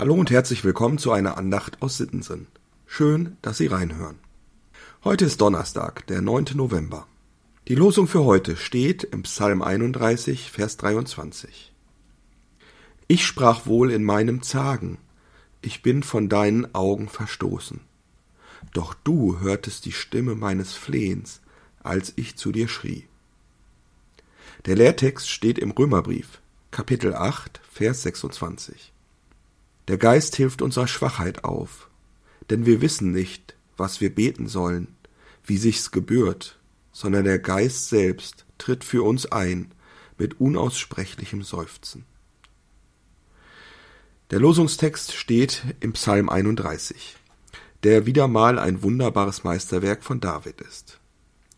Hallo und herzlich willkommen zu einer Andacht aus Sittensen. Schön, dass Sie reinhören. Heute ist Donnerstag, der 9. November. Die Losung für heute steht im Psalm 31, Vers 23. Ich sprach wohl in meinem Zagen, ich bin von deinen Augen verstoßen. Doch du hörtest die Stimme meines Flehens, als ich zu dir schrie. Der Lehrtext steht im Römerbrief, Kapitel 8, Vers 26. Der Geist hilft unserer Schwachheit auf, denn wir wissen nicht, was wir beten sollen, wie sich's gebührt, sondern der Geist selbst tritt für uns ein mit unaussprechlichem Seufzen. Der Losungstext steht im Psalm 31, der wieder mal ein wunderbares Meisterwerk von David ist.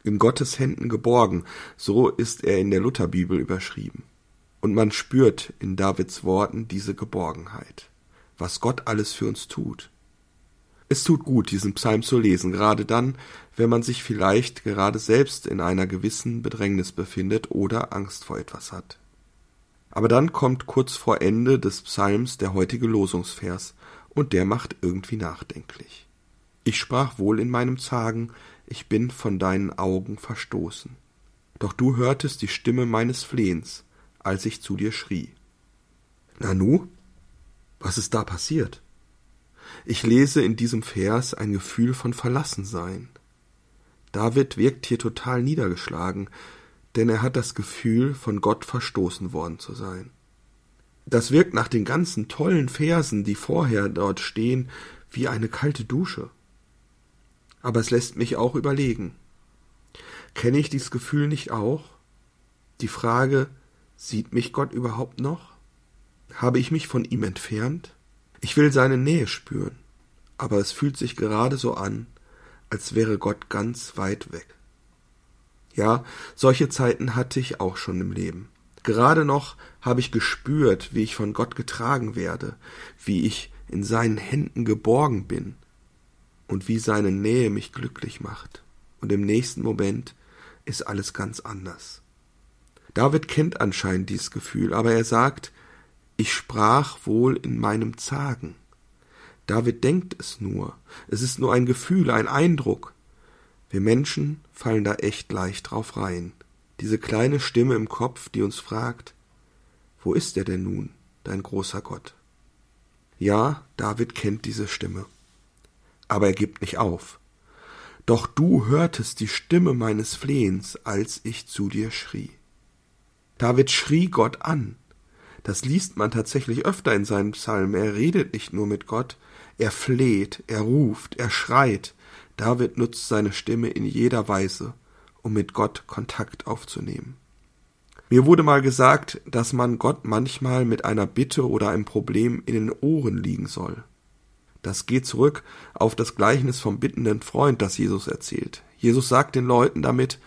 In Gottes Händen geborgen, so ist er in der Lutherbibel überschrieben. Und man spürt in Davids Worten diese Geborgenheit, was Gott alles für uns tut. Es tut gut, diesen Psalm zu lesen, gerade dann, wenn man sich vielleicht gerade selbst in einer gewissen Bedrängnis befindet oder Angst vor etwas hat. Aber dann kommt kurz vor Ende des Psalms der heutige Losungsvers, und der macht irgendwie nachdenklich. Ich sprach wohl in meinem Zagen, ich bin von deinen Augen verstoßen. Doch du hörtest die Stimme meines Flehens, als ich zu dir schrie. Nanu? Was ist da passiert? Ich lese in diesem Vers ein Gefühl von Verlassensein. David wirkt hier total niedergeschlagen, denn er hat das Gefühl, von Gott verstoßen worden zu sein. Das wirkt nach den ganzen tollen Versen, die vorher dort stehen, wie eine kalte Dusche. Aber es lässt mich auch überlegen. Kenne ich dieses Gefühl nicht auch? Die Frage, sieht mich Gott überhaupt noch? Habe ich mich von ihm entfernt? Ich will seine Nähe spüren, aber es fühlt sich gerade so an, als wäre Gott ganz weit weg. Ja, solche Zeiten hatte ich auch schon im Leben. Gerade noch habe ich gespürt, wie ich von Gott getragen werde, wie ich in seinen Händen geborgen bin und wie seine Nähe mich glücklich macht. Und im nächsten Moment ist alles ganz anders. David kennt anscheinend dieses Gefühl, aber er sagt, ich sprach wohl in meinem Zagen. David denkt es nur. Es ist nur ein Gefühl, ein Eindruck. Wir Menschen fallen da echt leicht drauf rein. Diese kleine Stimme im Kopf, die uns fragt, wo ist er denn nun, dein großer Gott? Ja, David kennt diese Stimme. Aber er gibt nicht auf. Doch du hörtest die Stimme meines Flehens, als ich zu dir schrie. David schrie Gott an. Das liest man tatsächlich öfter in seinen Psalmen. Er redet nicht nur mit Gott, er fleht, er ruft, er schreit. David nutzt seine Stimme in jeder Weise, um mit Gott Kontakt aufzunehmen. Mir wurde mal gesagt, dass man Gott manchmal mit einer Bitte oder einem Problem in den Ohren liegen soll. Das geht zurück auf das Gleichnis vom bittenden Freund, das Jesus erzählt. Jesus sagt den Leuten damit,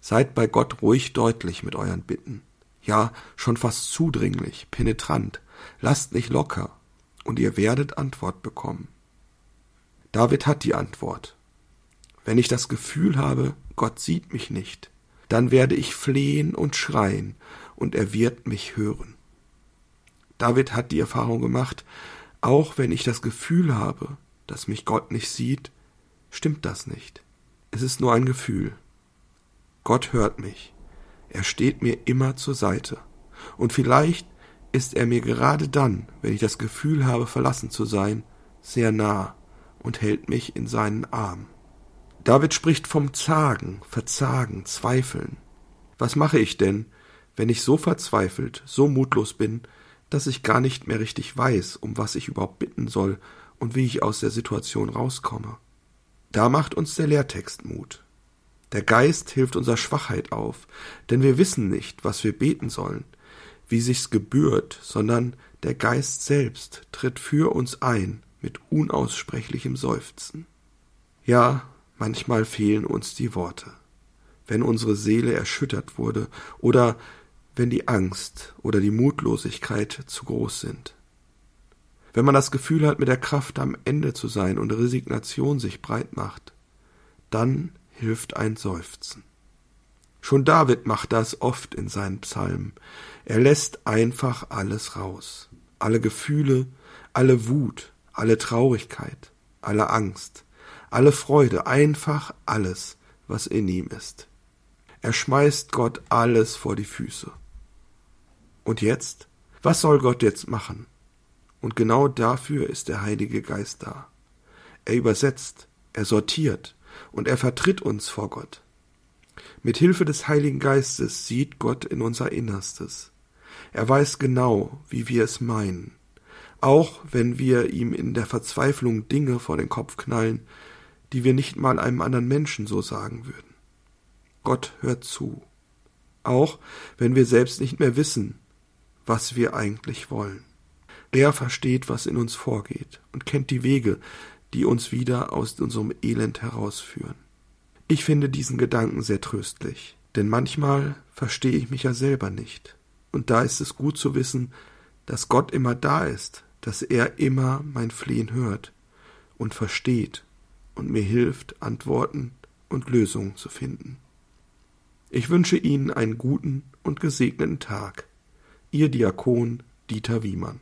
seid bei Gott ruhig deutlich mit euren Bitten ja schon fast zudringlich, penetrant, lasst nicht locker, und ihr werdet Antwort bekommen. David hat die Antwort. Wenn ich das Gefühl habe, Gott sieht mich nicht, dann werde ich flehen und schreien, und er wird mich hören. David hat die Erfahrung gemacht, auch wenn ich das Gefühl habe, dass mich Gott nicht sieht, stimmt das nicht. Es ist nur ein Gefühl. Gott hört mich. Er steht mir immer zur Seite. Und vielleicht ist er mir gerade dann, wenn ich das Gefühl habe, verlassen zu sein, sehr nah und hält mich in seinen Arm. David spricht vom Zagen, Verzagen, Zweifeln. Was mache ich denn, wenn ich so verzweifelt, so mutlos bin, dass ich gar nicht mehr richtig weiß, um was ich überhaupt bitten soll und wie ich aus der Situation rauskomme? Da macht uns der Lehrtext Mut. Der Geist hilft unserer Schwachheit auf, denn wir wissen nicht, was wir beten sollen, wie sich's gebührt, sondern der Geist selbst tritt für uns ein mit unaussprechlichem Seufzen. Ja, manchmal fehlen uns die Worte, wenn unsere Seele erschüttert wurde oder wenn die Angst oder die Mutlosigkeit zu groß sind. Wenn man das Gefühl hat, mit der Kraft am Ende zu sein und Resignation sich breit macht, dann hilft ein Seufzen. Schon David macht das oft in seinen Psalmen. Er lässt einfach alles raus. alle Gefühle, alle Wut, alle Traurigkeit, alle Angst, alle Freude, einfach alles, was in ihm ist. Er schmeißt Gott alles vor die Füße. Und jetzt? Was soll Gott jetzt machen? Und genau dafür ist der Heilige Geist da. Er übersetzt, er sortiert und er vertritt uns vor Gott. Mit Hilfe des Heiligen Geistes sieht Gott in unser Innerstes. Er weiß genau, wie wir es meinen. Auch wenn wir ihm in der Verzweiflung Dinge vor den Kopf knallen, die wir nicht mal einem anderen Menschen so sagen würden. Gott hört zu. Auch wenn wir selbst nicht mehr wissen, was wir eigentlich wollen. Er versteht, was in uns vorgeht und kennt die Wege, die uns wieder aus unserem Elend herausführen. Ich finde diesen Gedanken sehr tröstlich, denn manchmal verstehe ich mich ja selber nicht. Und da ist es gut zu wissen, dass Gott immer da ist, dass er immer mein Flehen hört und versteht und mir hilft, Antworten und Lösungen zu finden. Ich wünsche Ihnen einen guten und gesegneten Tag. Ihr Diakon Dieter Wiemann